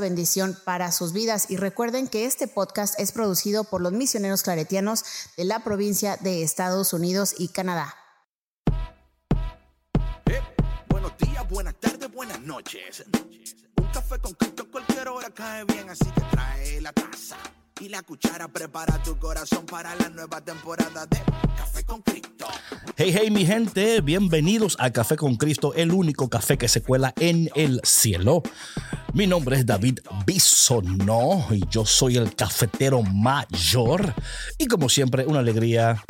bendición para sus vidas. Y recuerden que este podcast es producido por los misioneros claretianos de la provincia de Estados Unidos y Canadá. Eh, buenos días, buenas tardes, buenas noches. Un café con Cristo cualquier hora cae bien, así que trae la taza y la cuchara. Prepara tu corazón para la nueva temporada de Café con Cristo. Hey, hey, mi gente, bienvenidos a Café con Cristo, el único café que se cuela en el cielo. Mi nombre es David Bisonó y yo soy el cafetero mayor. Y como siempre, una alegría,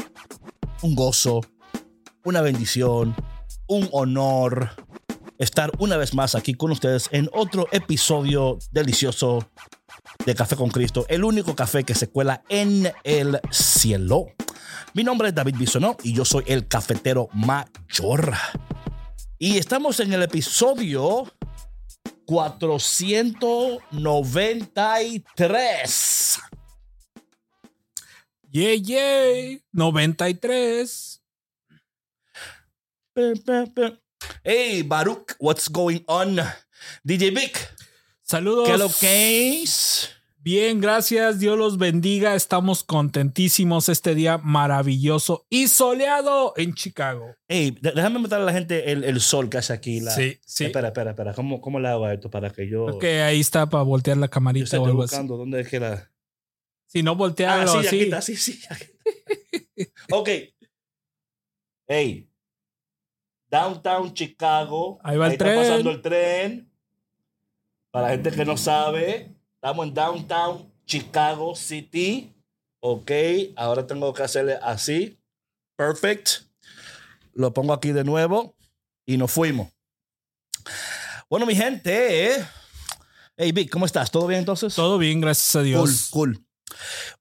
un gozo, una bendición, un honor estar una vez más aquí con ustedes en otro episodio delicioso de Café con Cristo, el único café que se cuela en el cielo. Mi nombre es David Bisonó y yo soy el cafetero mayor. Y estamos en el episodio 493. Yay, yay. 93. Hey, Baruch, what's going on? DJ Vic, Saludos. ¿qué lo que es? Bien, gracias. Dios los bendiga. Estamos contentísimos este día maravilloso y soleado en Chicago. Hey, déjame meter a la gente el, el sol que hace aquí. La... Sí, sí. Espera, espera, espera. ¿Cómo, ¿Cómo le hago esto para que yo... Ok, ahí está para voltear la Yo camarita estoy o algo así. buscando dónde es que la... Si no, Ah, voltearlo sí, aquí así. está, sí, sí. aquí está. ok. Hey. Downtown Chicago. Ahí va el está tren. pasando el tren. Para la gente que no sabe, estamos en Downtown Chicago City. Ok. Ahora tengo que hacerle así. Perfect. Lo pongo aquí de nuevo. Y nos fuimos. Bueno, mi gente. Hey, Vic, ¿cómo estás? ¿Todo bien entonces? Todo bien, gracias a Cool, Dios. cool.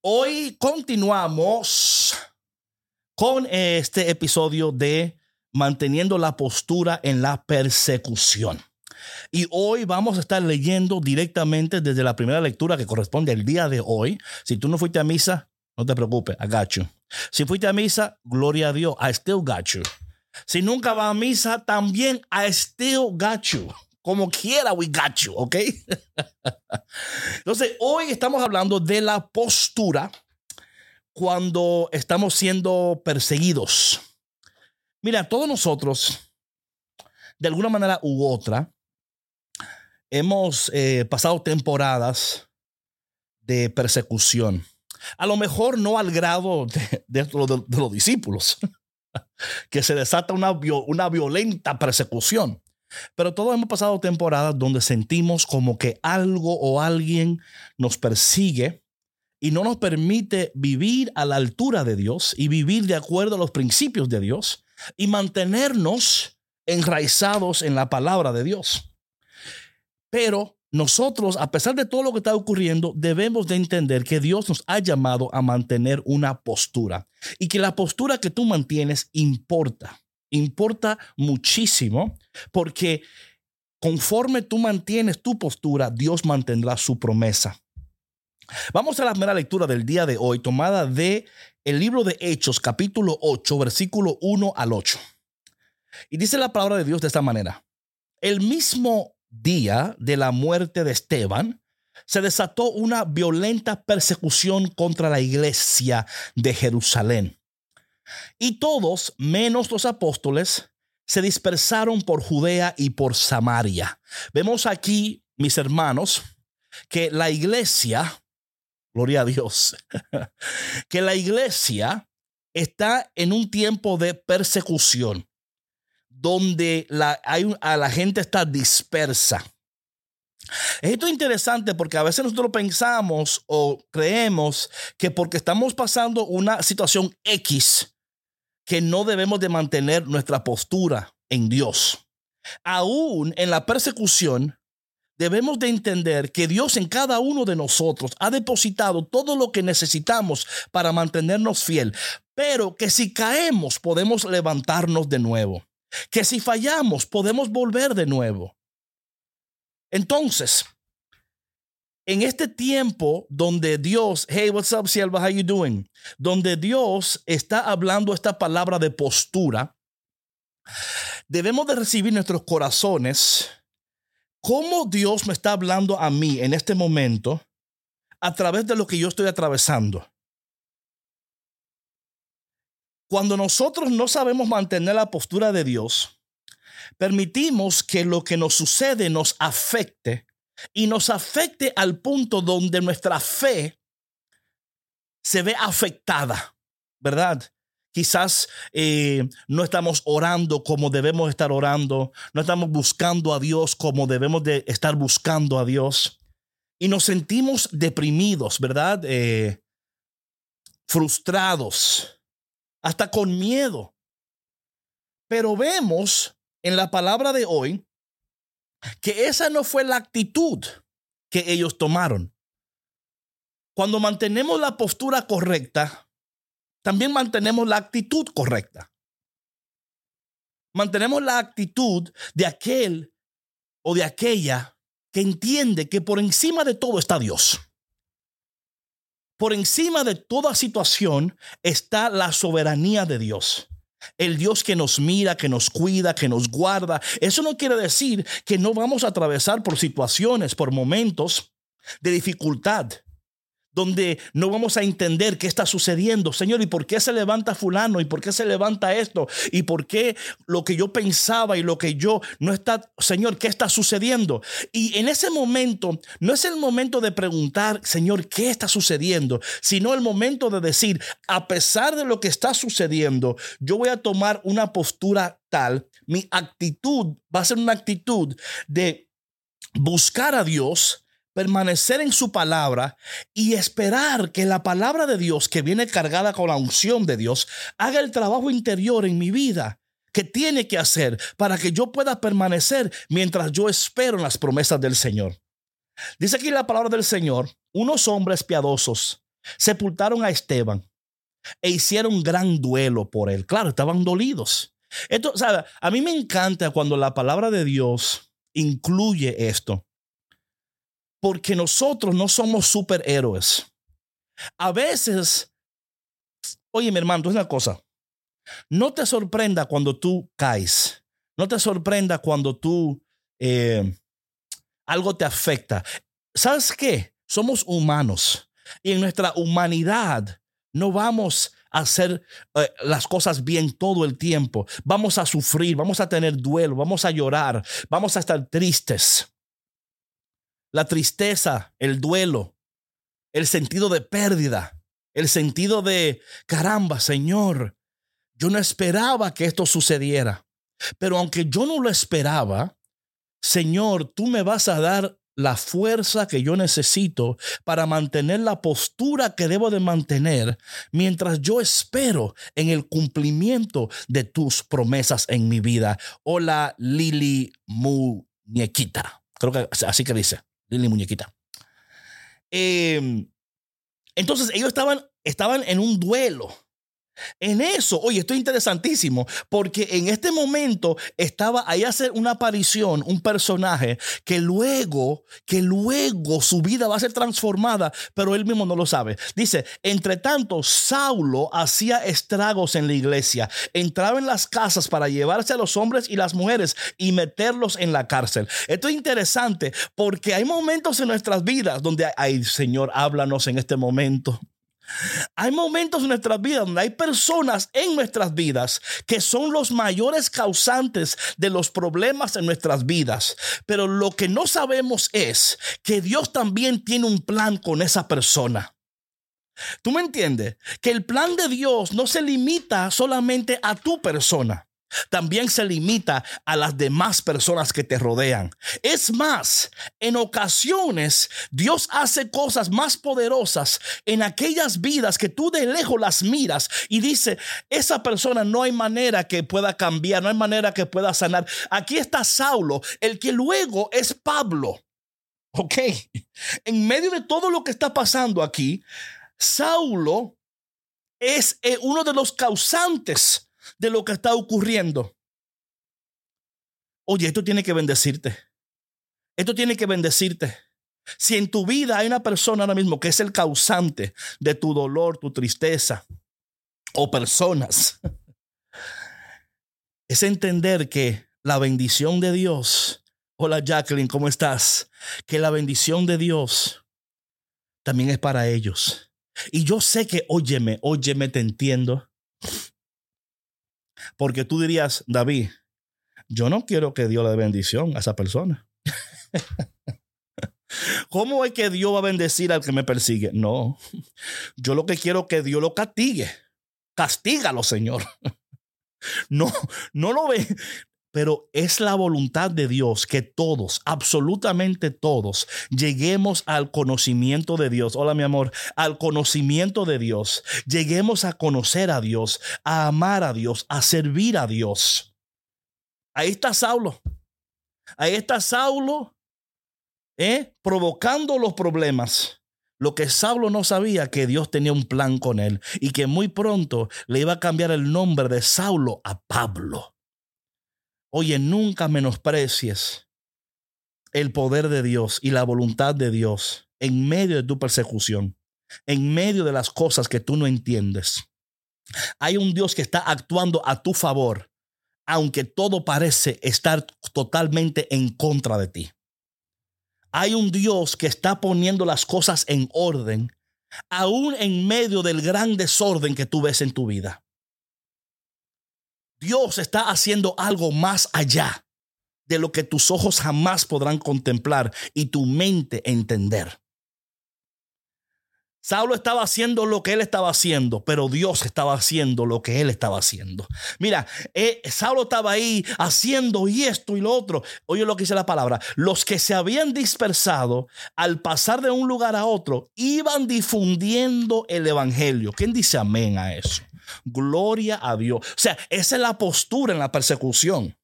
Hoy continuamos con este episodio de manteniendo la postura en la persecución. Y hoy vamos a estar leyendo directamente desde la primera lectura que corresponde al día de hoy. Si tú no fuiste a misa, no te preocupes, I got you. Si fuiste a misa, gloria a Dios, I still got you. Si nunca vas a misa, también I still got you. Como quiera, we got you, ¿ok? Entonces, hoy estamos hablando de la postura cuando estamos siendo perseguidos. Mira, todos nosotros, de alguna manera u otra, hemos eh, pasado temporadas de persecución. A lo mejor no al grado de, de lo- de- de los discípulos, que se desata una, una violenta persecución. Pero todos hemos pasado temporadas donde sentimos como que algo o alguien nos persigue y no nos permite vivir a la altura de Dios y vivir de acuerdo a los principios de Dios y mantenernos enraizados en la palabra de Dios. Pero nosotros, a pesar de todo lo que está ocurriendo, debemos de entender que Dios nos ha llamado a mantener una postura y que la postura que tú mantienes importa, importa muchísimo porque conforme tú mantienes tu postura, Dios mantendrá su promesa. Vamos a la primera lectura del día de hoy, tomada de el libro de Hechos, capítulo 8, versículo 1 al 8. Y dice la palabra de Dios de esta manera. El mismo día de la muerte de Esteban, se desató una violenta persecución contra la iglesia de Jerusalén. Y todos, menos los apóstoles, se dispersaron por Judea y por Samaria. Vemos aquí, mis hermanos, que la iglesia, gloria a Dios, que la iglesia está en un tiempo de persecución donde la, hay a la gente está dispersa. Esto es interesante porque a veces nosotros pensamos o creemos que porque estamos pasando una situación X, que no debemos de mantener nuestra postura en Dios. Aún en la persecución, debemos de entender que Dios en cada uno de nosotros ha depositado todo lo que necesitamos para mantenernos fiel, pero que si caemos podemos levantarnos de nuevo, que si fallamos podemos volver de nuevo. Entonces, en este tiempo donde Dios, hey, what's up, Silva, how you doing? Donde Dios está hablando esta palabra de postura, debemos de recibir nuestros corazones cómo Dios me está hablando a mí en este momento a través de lo que yo estoy atravesando. Cuando nosotros no sabemos mantener la postura de Dios, permitimos que lo que nos sucede nos afecte y nos afecte al punto donde nuestra fe se ve afectada, ¿verdad? Quizás eh, no estamos orando como debemos estar orando, no estamos buscando a Dios como debemos de estar buscando a Dios y nos sentimos deprimidos, ¿verdad? Eh, frustrados, hasta con miedo. Pero vemos en la palabra de hoy que esa no fue la actitud que ellos tomaron. Cuando mantenemos la postura correcta, también mantenemos la actitud correcta. Mantenemos la actitud de aquel o de aquella que entiende que por encima de todo está Dios. Por encima de toda situación está la soberanía de Dios el Dios que nos mira, que nos cuida, que nos guarda. Eso no quiere decir que no vamos a atravesar por situaciones, por momentos de dificultad donde no vamos a entender qué está sucediendo. Señor, ¿y por qué se levanta fulano? ¿Y por qué se levanta esto? ¿Y por qué lo que yo pensaba y lo que yo no está, Señor, qué está sucediendo? Y en ese momento, no es el momento de preguntar, Señor, ¿qué está sucediendo? Sino el momento de decir, a pesar de lo que está sucediendo, yo voy a tomar una postura tal, mi actitud va a ser una actitud de buscar a Dios, permanecer en su palabra y esperar que la palabra de Dios, que viene cargada con la unción de Dios, haga el trabajo interior en mi vida que tiene que hacer para que yo pueda permanecer mientras yo espero en las promesas del Señor. Dice aquí la palabra del Señor, unos hombres piadosos sepultaron a Esteban e hicieron gran duelo por él. Claro, estaban dolidos. Esto, A mí me encanta cuando la palabra de Dios incluye esto porque nosotros no somos superhéroes. A veces, oye mi hermano, es una cosa, no te sorprenda cuando tú caes, no te sorprenda cuando tú eh, algo te afecta. ¿Sabes qué? Somos humanos y en nuestra humanidad no vamos a hacer eh, las cosas bien todo el tiempo. Vamos a sufrir, vamos a tener duelo, vamos a llorar, vamos a estar tristes la tristeza, el duelo, el sentido de pérdida, el sentido de, caramba, Señor, yo no esperaba que esto sucediera, pero aunque yo no lo esperaba, Señor, tú me vas a dar la fuerza que yo necesito para mantener la postura que debo de mantener mientras yo espero en el cumplimiento de tus promesas en mi vida. Hola, Lili Muñequita. Creo que así que dice. Lili Muñequita. Em, entonces ellos estaban, estaban en un duelo. En eso, oye, esto es interesantísimo, porque en este momento estaba ahí hacer una aparición, un personaje que luego, que luego su vida va a ser transformada, pero él mismo no lo sabe. Dice, entre tanto, Saulo hacía estragos en la iglesia, entraba en las casas para llevarse a los hombres y las mujeres y meterlos en la cárcel. Esto es interesante porque hay momentos en nuestras vidas donde, ay, Señor, háblanos en este momento. Hay momentos en nuestras vidas donde hay personas en nuestras vidas que son los mayores causantes de los problemas en nuestras vidas. Pero lo que no sabemos es que Dios también tiene un plan con esa persona. ¿Tú me entiendes? Que el plan de Dios no se limita solamente a tu persona también se limita a las demás personas que te rodean. Es más, en ocasiones Dios hace cosas más poderosas en aquellas vidas que tú de lejos las miras y dice, esa persona no hay manera que pueda cambiar, no hay manera que pueda sanar. Aquí está Saulo, el que luego es Pablo. Ok, en medio de todo lo que está pasando aquí, Saulo es eh, uno de los causantes de lo que está ocurriendo. Oye, esto tiene que bendecirte. Esto tiene que bendecirte. Si en tu vida hay una persona ahora mismo que es el causante de tu dolor, tu tristeza, o personas, es entender que la bendición de Dios, hola Jacqueline, ¿cómo estás? Que la bendición de Dios también es para ellos. Y yo sé que, óyeme, óyeme, te entiendo. Porque tú dirías, David, yo no quiero que Dios le dé bendición a esa persona. ¿Cómo es que Dios va a bendecir al que me persigue? No, yo lo que quiero es que Dios lo castigue. Castígalo, Señor. No, no lo ve. Pero es la voluntad de Dios que todos, absolutamente todos, lleguemos al conocimiento de Dios. Hola, mi amor, al conocimiento de Dios. Lleguemos a conocer a Dios, a amar a Dios, a servir a Dios. Ahí está Saulo. Ahí está Saulo ¿eh? provocando los problemas. Lo que Saulo no sabía que Dios tenía un plan con él y que muy pronto le iba a cambiar el nombre de Saulo a Pablo. Oye, nunca menosprecies el poder de Dios y la voluntad de Dios en medio de tu persecución, en medio de las cosas que tú no entiendes. Hay un Dios que está actuando a tu favor, aunque todo parece estar totalmente en contra de ti. Hay un Dios que está poniendo las cosas en orden, aún en medio del gran desorden que tú ves en tu vida. Dios está haciendo algo más allá de lo que tus ojos jamás podrán contemplar y tu mente entender. Saulo estaba haciendo lo que él estaba haciendo, pero Dios estaba haciendo lo que él estaba haciendo. Mira, eh, Saulo estaba ahí haciendo y esto y lo otro. Oye lo que dice la palabra. Los que se habían dispersado al pasar de un lugar a otro iban difundiendo el evangelio. ¿Quién dice amén a eso? Gloria a Dios. O sea, esa es la postura en la persecución.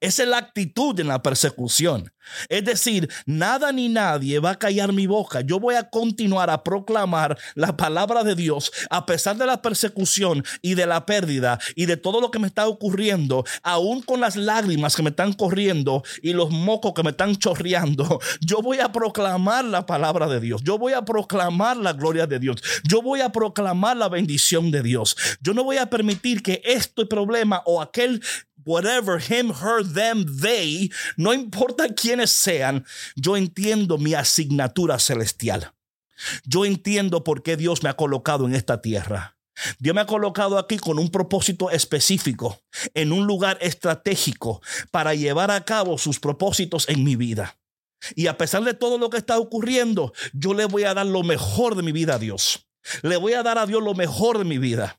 Es la actitud en la persecución. Es decir, nada ni nadie va a callar mi boca. Yo voy a continuar a proclamar la palabra de Dios a pesar de la persecución y de la pérdida y de todo lo que me está ocurriendo, aún con las lágrimas que me están corriendo y los mocos que me están chorreando. Yo voy a proclamar la palabra de Dios. Yo voy a proclamar la gloria de Dios. Yo voy a proclamar la bendición de Dios. Yo no voy a permitir que este problema o aquel whatever, him, her, them, they, no importa quiénes sean, yo entiendo mi asignatura celestial. Yo entiendo por qué Dios me ha colocado en esta tierra. Dios me ha colocado aquí con un propósito específico, en un lugar estratégico, para llevar a cabo sus propósitos en mi vida. Y a pesar de todo lo que está ocurriendo, yo le voy a dar lo mejor de mi vida a Dios. Le voy a dar a Dios lo mejor de mi vida.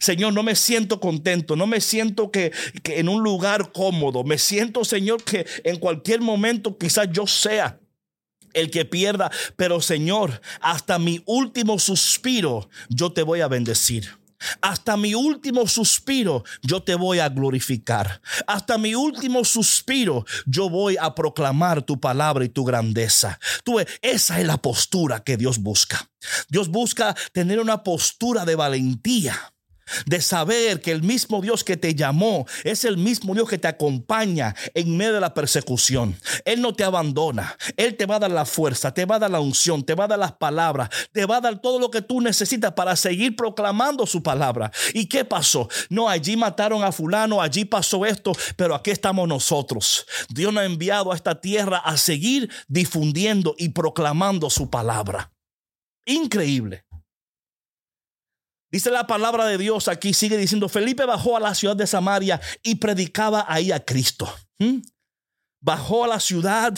Señor, no me siento contento, no me siento que, en un lugar cómodo, me siento, Señor, que en cualquier momento quizás yo sea el que pierda, pero Señor, hasta mi último suspiro, yo te voy a bendecir. Hasta mi último suspiro yo te voy a glorificar. Hasta mi último suspiro yo voy a proclamar tu palabra y tu grandeza. Tú, esa es la postura que Dios busca. Dios busca tener una postura de valentía de saber que el mismo Dios que te llamó es el mismo Dios que te acompaña en medio de la persecución. Él no te abandona. Él te va a dar la fuerza, te va a dar la unción, te va a dar las palabras, te va a dar todo lo que tú necesitas para seguir proclamando su palabra. ¿Y qué pasó? No, allí mataron a fulano, allí pasó esto, pero aquí estamos nosotros. Dios nos ha enviado a esta tierra a seguir difundiendo y proclamando su palabra. Increíble. Dice la palabra de Dios aquí, sigue diciendo, Felipe bajó a la ciudad de Samaria y predicaba ahí a Cristo. ¿Mm? Bajó a la ciudad,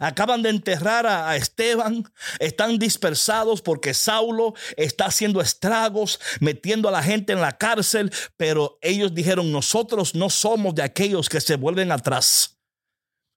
acaban de enterrar a, Esteban, están dispersados porque Saulo está haciendo estragos, metiendo a la gente en la cárcel, pero ellos dijeron, nosotros no somos de aquellos que se vuelven atrás.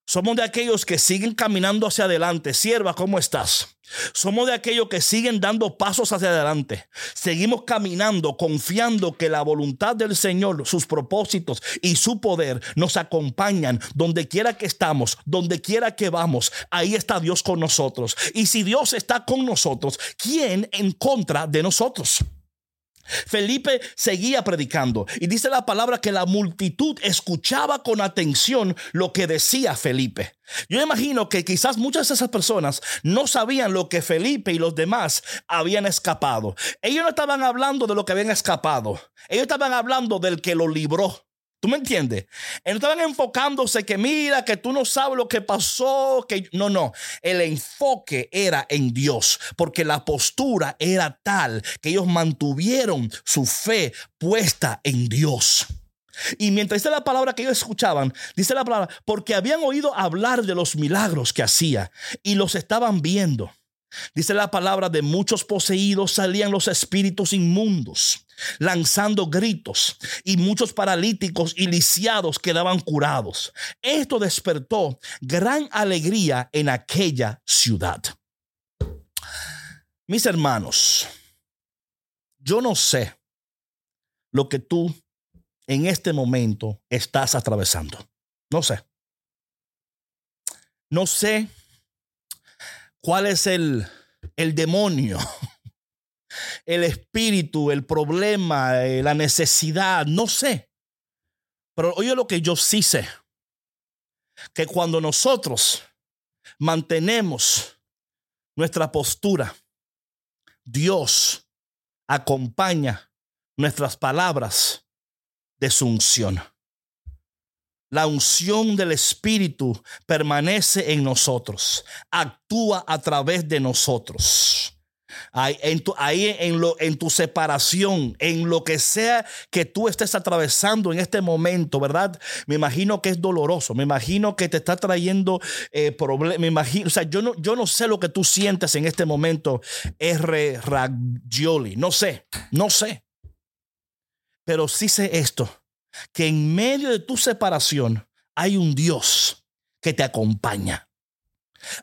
Somos de aquellos que siguen caminando hacia adelante. Sierva, ¿cómo estás? Somos de aquellos que siguen dando pasos hacia adelante. Seguimos caminando confiando que la voluntad del Señor, sus propósitos y su poder nos acompañan donde quiera que estamos, donde quiera que vamos. Ahí está Dios con nosotros. Y si Dios está con nosotros, ¿quién en contra de nosotros? Felipe seguía predicando y dice la palabra que la multitud escuchaba con atención lo que decía Felipe. Yo imagino que quizás muchas de esas personas no sabían lo que Felipe y los demás habían escapado. Ellos no estaban hablando de lo que habían escapado. Ellos estaban hablando del que lo libró. ¿Tú me entiendes? Estaban enfocándose que mira, que tú no sabes lo que pasó, que no, no. El enfoque era en Dios, porque la postura era tal que ellos mantuvieron su fe puesta en Dios. Y mientras dice la palabra que ellos escuchaban, dice la palabra, porque habían oído hablar de los milagros que hacía y los estaban viendo. Dice la palabra de muchos poseídos salían los espíritus inmundos, lanzando gritos, y muchos paralíticos y lisiados quedaban curados. Esto despertó gran alegría en aquella ciudad. Mis hermanos, yo no sé lo que tú en este momento estás atravesando. No sé. No sé cuál es el, el demonio, el espíritu, el problema, eh, la necesidad, no sé. Pero oye lo que yo sí sé, que cuando nosotros mantenemos nuestra postura, Dios acompaña nuestras palabras de su unción. La unción del Espíritu permanece en nosotros, actúa a través de nosotros. Ahí, en, tu, separación, en lo que sea que tú estés atravesando en este momento, ¿verdad? Me imagino que es doloroso, me imagino que te está trayendo eh, problemas, o sea, yo no, yo no sé lo que tú sientes en este momento, R. Ragioli, no sé, no sé. Pero sí sé esto que en medio de tu separación hay un Dios que te acompaña.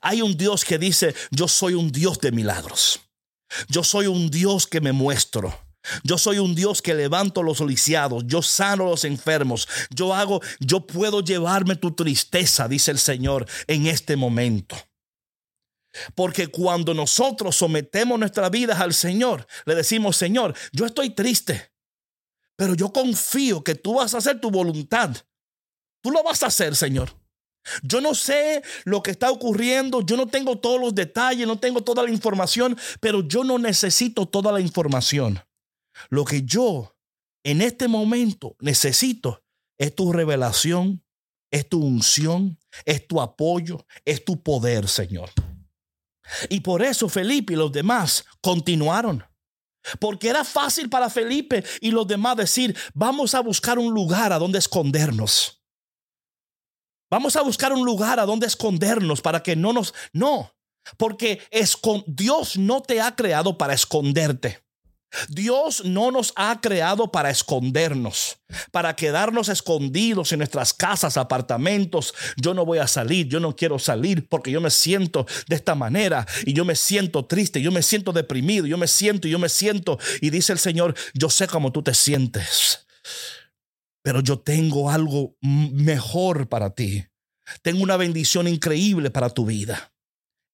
Hay un Dios que dice, yo soy un Dios de milagros. Yo soy un Dios que me muestro. Yo soy un Dios que levanto los lisiados, yo sano los enfermos, yo hago, yo puedo llevarme tu tristeza, dice el Señor, en este momento. Porque cuando nosotros sometemos nuestras vidas al Señor, le decimos, Señor, yo estoy triste, pero yo confío que tú vas a hacer tu voluntad. Tú lo vas a hacer, Señor. Yo no sé lo que está ocurriendo, yo no tengo todos los detalles, no tengo toda la información, pero yo no necesito toda la información. Lo que yo en este momento necesito es tu revelación, es tu unción, es tu apoyo, es tu poder, Señor. Y por eso Felipe y los demás continuaron. Porque era fácil para Felipe y los demás decir, vamos a buscar un lugar a donde escondernos. Vamos a buscar un lugar a donde escondernos para que no nos... No, porque Dios no te ha creado para esconderte. Dios no nos ha creado para escondernos, para quedarnos escondidos en nuestras casas, apartamentos. Yo no voy a salir, yo no quiero salir porque yo me siento de esta manera y yo me siento triste, yo me siento deprimido, yo me siento y yo me siento. Y dice el Señor, yo sé cómo tú te sientes, pero yo tengo algo mejor para ti. Tengo una bendición increíble para tu vida.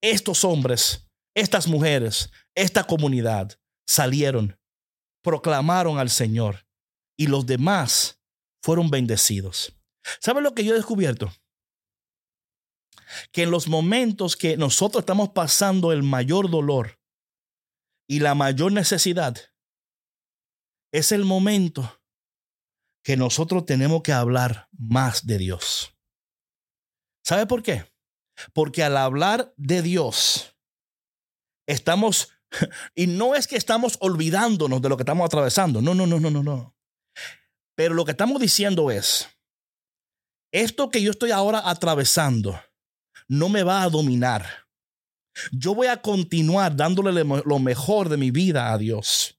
Estos hombres, estas mujeres, esta comunidad salieron, proclamaron al Señor y los demás fueron bendecidos. ¿Saben lo que yo he descubierto? Que en los momentos que nosotros estamos pasando el mayor dolor y la mayor necesidad, es el momento que nosotros tenemos que hablar más de Dios. ¿Sabe por qué? Porque al hablar de Dios, estamos y no es que estamos olvidándonos de lo que estamos atravesando. No, no, no, no, no, no. Pero lo que estamos diciendo es, esto que yo estoy ahora atravesando no me va a dominar. Yo voy a continuar dándole lo mejor de mi vida a Dios.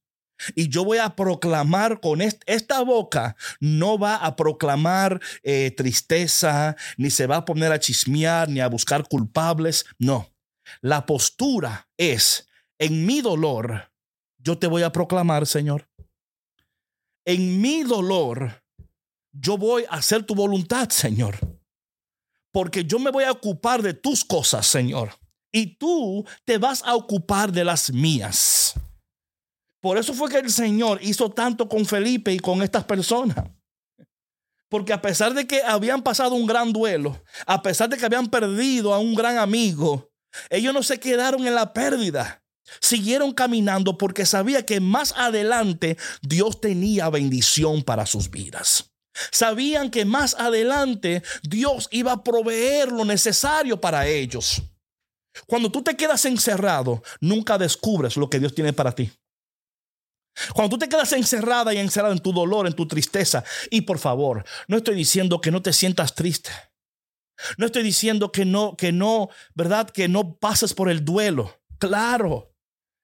Y yo voy a proclamar con esta boca, no va a proclamar eh, tristeza, ni se va a poner a chismear, ni a buscar culpables. No, la postura es, en mi dolor, yo te voy a proclamar, Señor. En mi dolor, yo voy a hacer tu voluntad, Señor. Porque yo me voy a ocupar de tus cosas, Señor. Y tú te vas a ocupar de las mías. Por eso fue que el Señor hizo tanto con Felipe y con estas personas. Porque a pesar de que habían pasado un gran duelo, a pesar de que habían perdido a un gran amigo, ellos no se quedaron en la pérdida. Siguieron caminando porque sabía que más adelante Dios tenía bendición para sus vidas. Sabían que más adelante Dios iba a proveer lo necesario para ellos. Cuando tú te quedas encerrado, nunca descubres lo que Dios tiene para ti. Cuando tú te quedas encerrada y encerrado en tu dolor, en tu tristeza, y por favor, no estoy diciendo que no te sientas triste. No estoy diciendo que no, que no, ¿verdad? Que no pases por el duelo. Claro,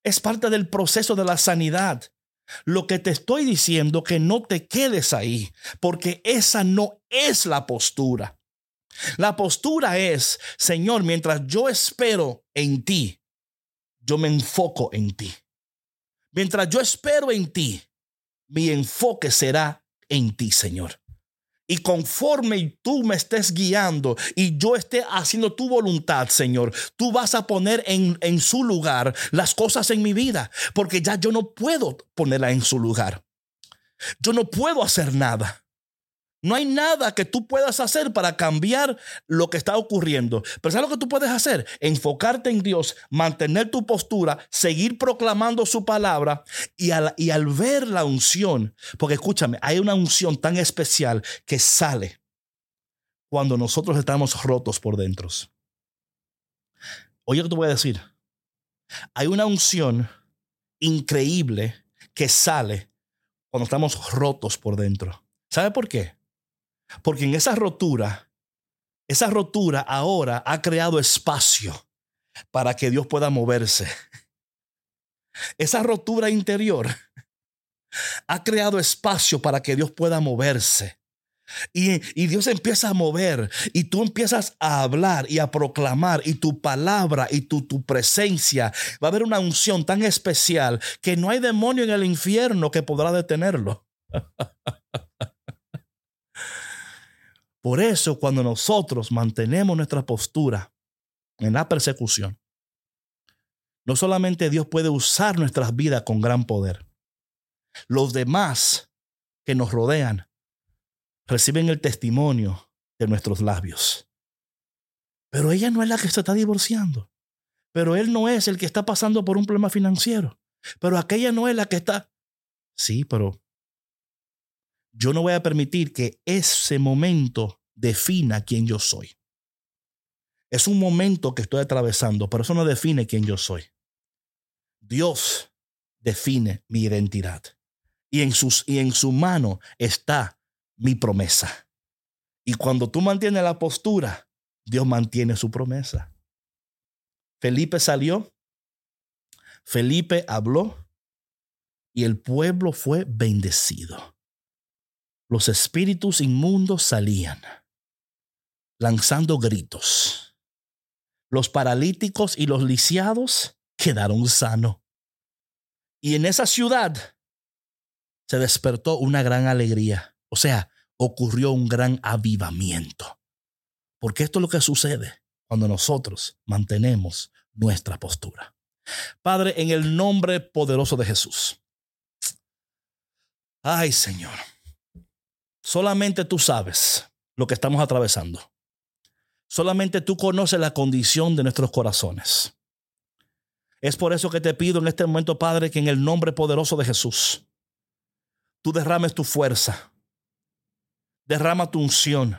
es parte del proceso de la sanidad. Lo que te estoy diciendo que no te quedes ahí, porque esa no es la postura. La postura es, Señor, mientras yo espero en ti, yo me enfoco en ti. Mientras yo espero en ti, mi enfoque será en ti, Señor. Y conforme tú me estés guiando y yo esté haciendo tu voluntad, Señor, tú vas a poner en, en su lugar las cosas en mi vida, porque ya yo no puedo ponerla en su lugar. Yo no puedo hacer nada. No hay nada que tú puedas hacer para cambiar lo que está ocurriendo. Pero ¿sabes lo que tú puedes hacer? Enfocarte en Dios, mantener tu postura, seguir proclamando su palabra y al, y al ver la unción, porque escúchame, hay una unción tan especial que sale cuando nosotros estamos rotos por dentro. Oye, ¿qué te voy a decir? Hay una unción increíble que sale cuando estamos rotos por dentro. ¿Sabe por qué? Porque en esa rotura, esa rotura ahora ha creado espacio para que Dios pueda moverse. Esa rotura interior ha creado espacio para que Dios pueda moverse. Y, Dios empieza a mover y tú empiezas a hablar y a proclamar y tu palabra y tu, tu presencia va a haber una unción tan especial que no hay demonio en el infierno que podrá detenerlo. Por eso cuando nosotros mantenemos nuestra postura en la persecución, no solamente Dios puede usar nuestras vidas con gran poder, los demás que nos rodean reciben el testimonio de nuestros labios. Pero ella no es la que se está divorciando. Pero él no es el que está pasando por un problema financiero. Pero aquella no es la que está... Sí, pero yo no voy a permitir que ese momento defina quién yo soy. Es un momento que estoy atravesando, pero eso no define quién yo soy. Dios define mi identidad. Y en, sus, y en su mano está mi promesa. Y cuando tú mantienes la postura, Dios mantiene su promesa. Felipe salió, Felipe habló y el pueblo fue bendecido los espíritus inmundos salían, lanzando gritos. Los paralíticos y los lisiados quedaron sanos. Y en esa ciudad se despertó una gran alegría. O sea, ocurrió un gran avivamiento. Porque esto es lo que sucede cuando nosotros mantenemos nuestra postura. Padre, en el nombre poderoso de Jesús. Ay, Señor. Solamente tú sabes lo que estamos atravesando. Solamente tú conoces la condición de nuestros corazones. Es por eso que te pido en este momento, Padre, que en el nombre poderoso de Jesús, tú derrames tu fuerza, derrama tu unción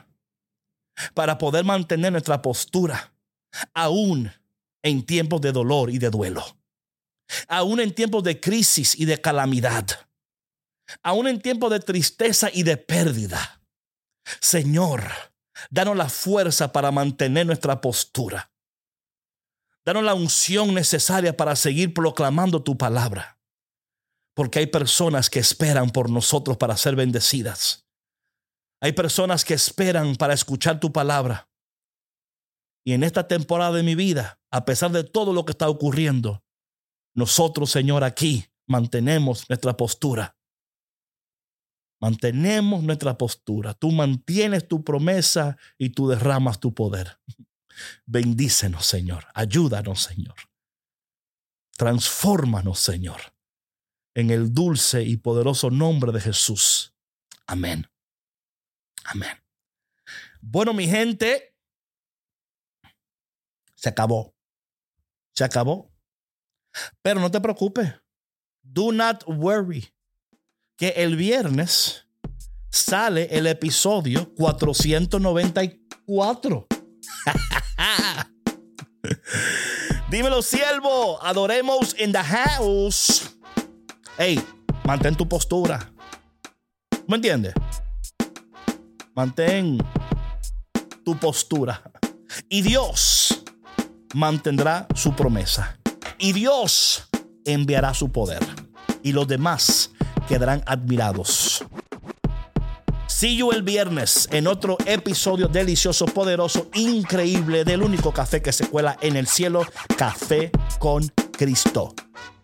para poder mantener nuestra postura, aún en tiempos de dolor y de duelo, aún en tiempos de crisis y de calamidad aún en tiempos de tristeza y de pérdida. Señor, danos la fuerza para mantener nuestra postura. Danos la unción necesaria para seguir proclamando tu palabra. Porque hay personas que esperan por nosotros para ser bendecidas. Hay personas que esperan para escuchar tu palabra. Y en esta temporada de mi vida, a pesar de todo lo que está ocurriendo, nosotros, Señor, aquí mantenemos nuestra postura. Mantenemos nuestra postura. Tú mantienes tu promesa y tú derramas tu poder. Bendícenos, Señor. Ayúdanos, Señor. Transfórmanos, Señor. En el dulce y poderoso nombre de Jesús. Amén. Amén. Bueno, mi gente, se acabó. Se acabó. Pero no te preocupes. Do not worry que el viernes sale el episodio 494. Dímelo, siervo. Adoremos in the house. Hey, mantén tu postura. ¿Me entiendes? Mantén tu postura. Y Dios mantendrá su promesa. Y Dios enviará su poder. Y los demás quedarán admirados. See you el viernes en otro episodio delicioso, poderoso, increíble del único café que se cuela en el cielo, Café con Cristo.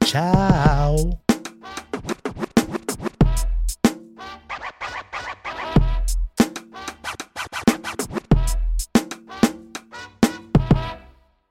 Chao.